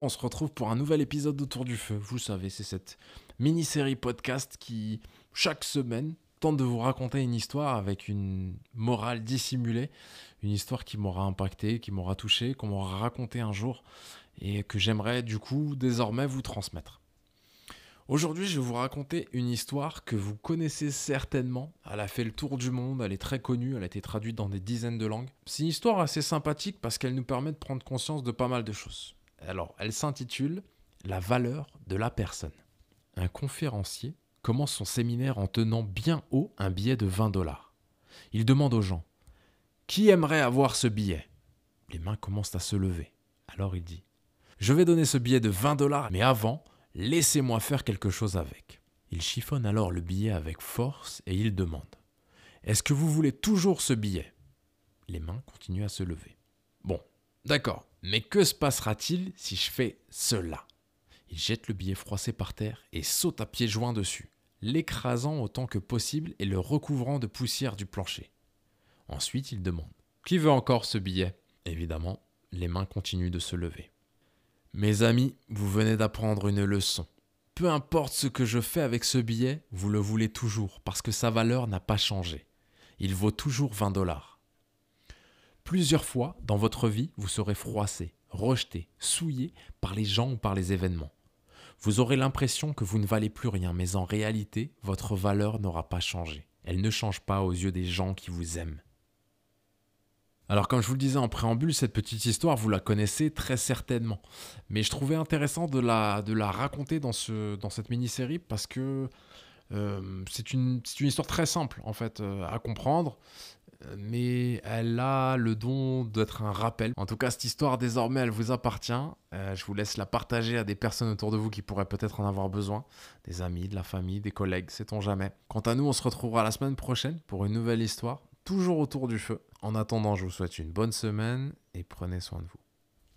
On se retrouve pour un nouvel épisode d'Autour du Feu. Vous savez, c'est cette mini-série podcast qui, chaque semaine, tente de vous raconter une histoire avec une morale dissimulée, une histoire qui m'aura impacté, qui m'aura touché, qu'on m'aura raconté un jour et que j'aimerais du coup désormais vous transmettre. Aujourd'hui, je vais vous raconter une histoire que vous connaissez certainement. Elle a fait le tour du monde, elle est très connue, elle a été traduite dans des dizaines de langues. C'est une histoire assez sympathique parce qu'elle nous permet de prendre conscience de pas mal de choses. Alors, elle s'intitule La valeur de la personne. Un conférencier commence son séminaire en tenant bien haut un billet de 20 dollars. Il demande aux gens Qui aimerait avoir ce billet? Les mains commencent à se lever. Alors il dit Je vais donner ce billet de 20 dollars, mais avant, laissez-moi faire quelque chose avec. Il chiffonne alors le billet avec force et il demande Est-ce que vous voulez toujours ce billet? Les mains continuent à se lever. Bon, d'accord, mais que se passera-t-il si je fais cela? Il jette le billet froissé par terre et saute à pieds joints dessus, l'écrasant autant que possible et le recouvrant de poussière du plancher. Ensuite, il demande Qui veut encore ce billet? Évidemment, les mains continuent de se lever. Mes amis, vous venez d'apprendre une leçon. Peu importe ce que je fais avec ce billet, vous le voulez toujours parce que sa valeur n'a pas changé. Il vaut toujours 20 dollars. Plusieurs fois dans votre vie, vous serez froissé, rejeté, souillé par les gens ou par les événements. Vous aurez l'impression que vous ne valez plus rien, mais en réalité, votre valeur n'aura pas changé. Elle ne change pas aux yeux des gens qui vous aiment. Alors comme je vous le disais en préambule, cette petite histoire, vous la connaissez très certainement. Mais je trouvais intéressant de la, raconter dans, ce, dans cette mini-série parce que euh, c'est une, une, histoire très simple en fait euh, à comprendre mais elle a le don d'être un rappel. En tout cas, cette histoire, désormais, elle vous appartient. Euh, je vous laisse la partager à des personnes autour de vous qui pourraient peut-être en avoir besoin. Des amis, de la famille, des collègues, sait-on jamais. Quant à nous, on se retrouvera la semaine prochaine pour une nouvelle histoire, toujours autour du feu. En attendant, je vous souhaite une bonne semaine et prenez soin de vous.